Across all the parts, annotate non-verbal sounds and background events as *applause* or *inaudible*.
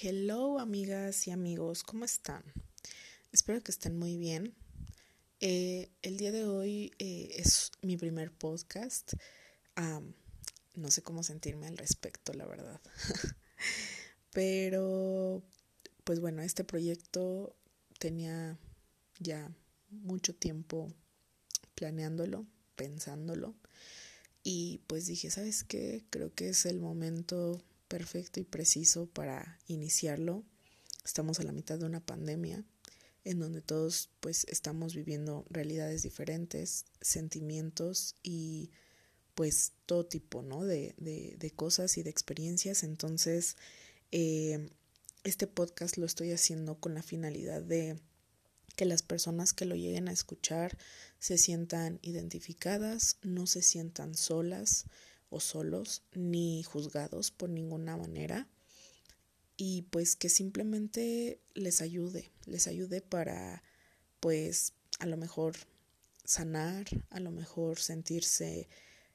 Hello amigas y amigos, ¿cómo están? Espero que estén muy bien. Eh, el día de hoy eh, es mi primer podcast. no sé cómo sentirme al respecto, la verdad. *laughs* Pero, pues bueno, este proyecto tenía ya mucho tiempo planeándolo, pensándolo. Y pues dije, ¿sabes qué? Creo que es el momento perfecto y preciso para iniciarlo. Estamos a la mitad de una pandemia en donde todos pues estamos viviendo realidades diferentes, sentimientos y pues todo tipo, ¿no? De, de, cosas y de experiencias. Entonces, eh, este podcast lo estoy haciendo con la finalidad de que las personas que lo lleguen a escuchar se sientan identificadas, no se sientan solas, o solos ni juzgados por ninguna manera. Y pues que simplemente les ayude, les ayude para pues a lo mejor sanar, a lo mejor sentirse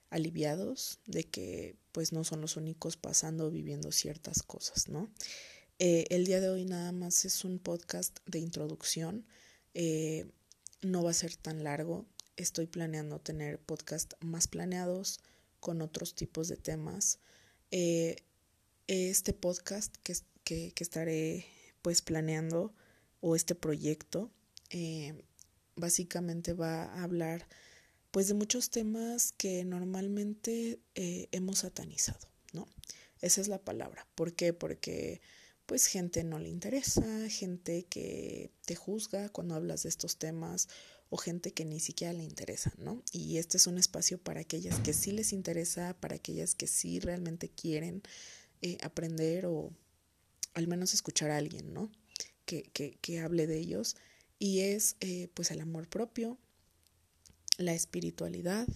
aliviados de que pues no son los únicos pasando o viviendo ciertas cosas, ¿no? Eh, el día de hoy nada más es un podcast de introducción, eh, no va a ser tan largo, estoy planeando tener podcast más planeados, con otros tipos de temas. Eh, este podcast que, que, estaré pues planeando o este proyecto eh, básicamente va a hablar pues de muchos temas que normalmente eh, hemos satanizado, ¿no? Esa es la palabra. ¿Por qué? Porque pues gente no le interesa, gente que te juzga cuando hablas de estos temas o gente que ni siquiera le interesa, ¿no? Y este es un espacio para aquellas que sí les interesa, para aquellas que sí realmente quieren eh, aprender o al menos escuchar a alguien, ¿no? Que, que, hable de ellos. Y es eh, pues el amor propio, la espiritualidad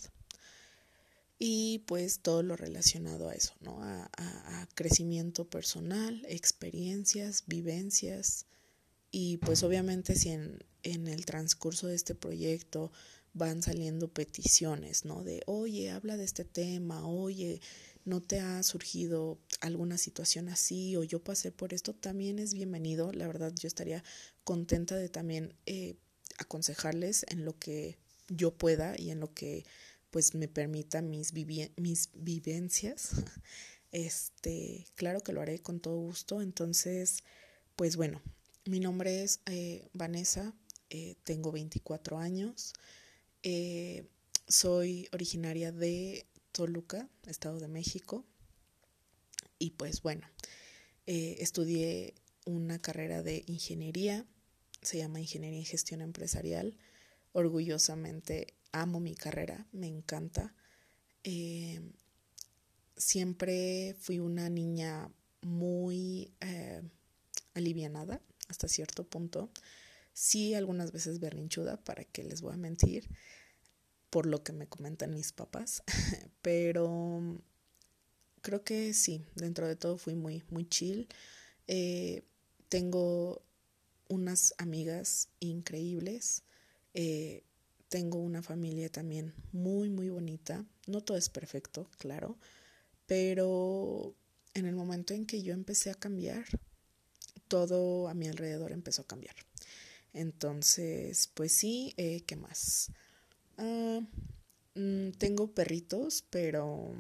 y pues todo lo relacionado a eso, ¿no? A, a crecimiento personal, experiencias, vivencias y pues obviamente si en, en el transcurso de este proyecto van saliendo peticiones, ¿no? De, oye, habla de este tema, oye, ¿no te ha surgido alguna situación así o yo pasé por esto? También es bienvenido. La verdad, yo estaría contenta de también eh, aconsejarles en lo que yo pueda y en lo que pues me permita mis, mis vivencias. *laughs* Este, claro que lo haré con todo gusto. Entonces, pues bueno, mi nombre es eh, Vanessa, eh, tengo 24 años, eh, soy originaria de Toluca, Estado de México, y pues bueno, estudié una carrera de ingeniería, se llama Ingeniería en Gestión Empresarial, orgullosamente amo mi carrera, me encanta. siempre fui una niña muy alivianada, hasta cierto punto. Sí, algunas veces berrinchuda, para que les voy a mentir, por lo que me comentan mis papás, *laughs* pero creo que sí, dentro de todo fui muy, muy chill. Eh, tengo unas amigas increíbles. Eh, tengo una familia también muy, muy bonita. No todo es perfecto, claro, pero en el momento en que yo empecé a cambiar, todo a mi alrededor empezó a cambiar. Entonces, pues sí, eh, ¿qué más? Mm, tengo perritos, pero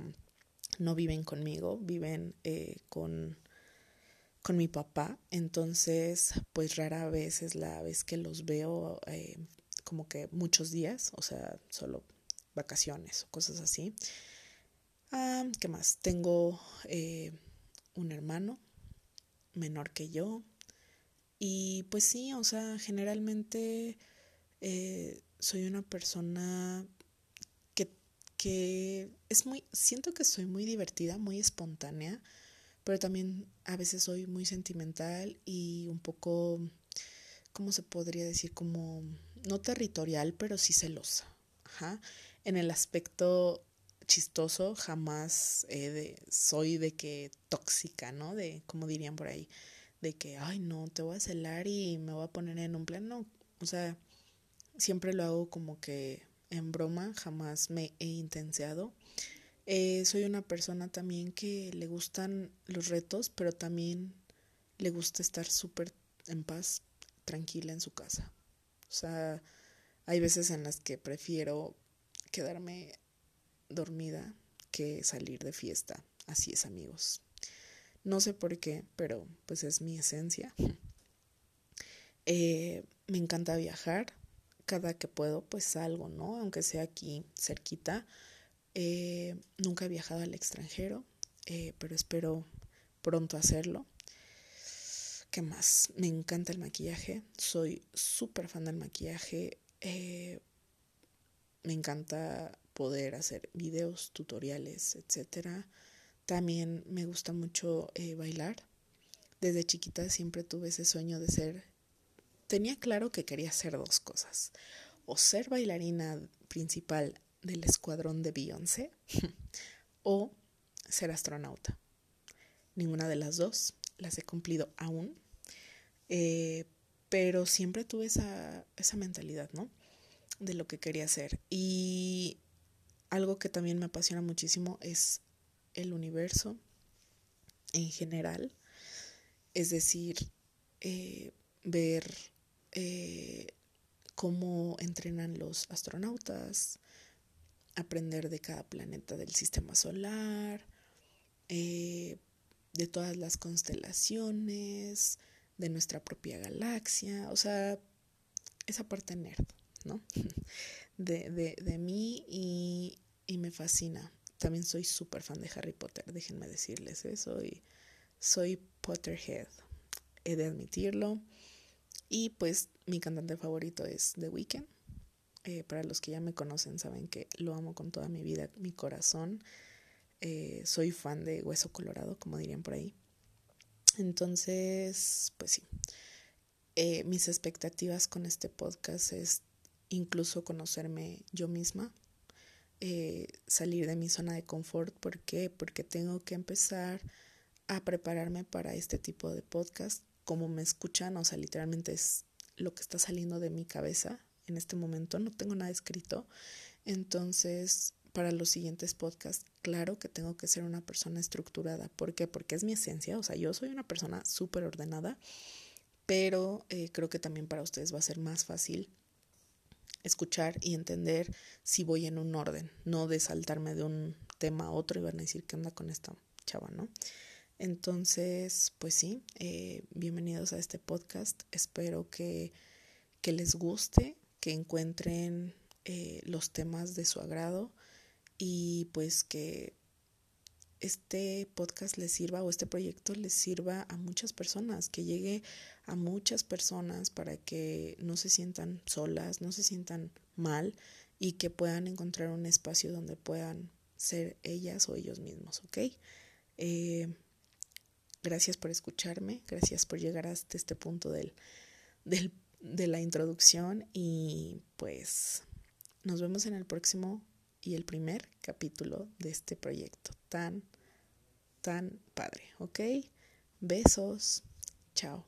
no viven conmigo, viven eh, con, con mi papá. Entonces, pues rara vez es la vez que los veo eh, como que muchos días, o sea, solo vacaciones o cosas así. Ah, ¿Qué más? Tengo un hermano menor que yo. Y pues sí, o sea, generalmente eh, soy una persona que, que es muy, siento que soy muy divertida, muy espontánea, pero también a veces soy muy sentimental y un poco, ¿cómo se podría decir? Como, no territorial, pero sí celosa. Ajá. En el aspecto chistoso, jamás de, soy de que tóxica, ¿no? De, como dirían por ahí, de que, ay, no, te voy a celar y me voy a poner en un plan, no, o sea, siempre lo hago como que en broma, jamás me he intenseado. Eh, soy una persona también que le gustan los retos, pero también le gusta estar súper en paz, tranquila en su casa. O sea, hay veces en las que prefiero quedarme dormida que salir de fiesta. Así es, amigos. No sé por qué, pero pues es mi esencia. Eh, me encanta viajar. Cada que puedo, pues salgo, ¿no? Aunque sea aquí cerquita. Eh, nunca he viajado al extranjero, eh, pero espero pronto hacerlo. ¿Qué más? Me encanta el maquillaje. Soy súper fan del maquillaje. me encanta poder hacer videos, tutoriales, etcétera. También me gusta mucho bailar. Desde chiquita siempre tuve ese sueño de ser tenía claro que quería hacer dos cosas. O ser bailarina principal del escuadrón de Beyoncé *laughs* o ser astronauta. Ninguna de las dos las he cumplido aún, eh, pero siempre tuve esa, esa mentalidad, ¿no? De lo que quería hacer. Y algo que también me apasiona muchísimo es el universo en general, es decir, eh, ver eh, cómo entrenan los astronautas, aprender de cada planeta del sistema solar, eh, de todas las constelaciones, de nuestra propia galaxia, o sea, esa parte nerd, ¿no? *laughs* De, de, de mí y, y, me fascina. También soy súper fan de Harry Potter, déjenme decirles eso, soy, soy Potterhead, he de admitirlo. Y pues mi cantante favorito es The Weeknd. Eh, para los que ya me conocen saben que lo amo con toda mi vida, mi corazón. Eh, soy fan de Hueso Colorado, como dirían por ahí. Entonces, pues sí. Eh, mis expectativas con este podcast es incluso conocerme yo misma, salir de mi zona de confort. ¿Por qué? Porque tengo que empezar a prepararme para este tipo de podcast como me escuchan, o sea, literalmente es lo que está saliendo de mi cabeza en este momento, no tengo nada escrito. Entonces, para los siguientes podcasts, claro que tengo que ser una persona estructurada. ¿Por qué? Porque es mi esencia, o sea, yo soy una persona súper ordenada, pero eh, creo que también para ustedes va a ser más fácil escuchar y entender si voy en un orden, no de saltarme de un tema a otro y van a decir qué onda con esta chava, ¿no? Entonces, pues sí, eh, bienvenidos a este podcast. Espero que, que les guste, que encuentren eh, los temas de su agrado y pues que este podcast les sirva o este proyecto les sirva a muchas personas, que llegue a muchas personas para que no se sientan solas, no se sientan mal y que puedan encontrar un espacio donde puedan ser ellas o ellos mismos, ¿ok? Eh, Gracias por escucharme, gracias por llegar hasta este punto del, del, de la introducción y pues nos vemos en el próximo y el primer capítulo de este proyecto tan, tan padre, ¿ok? Besos, chao.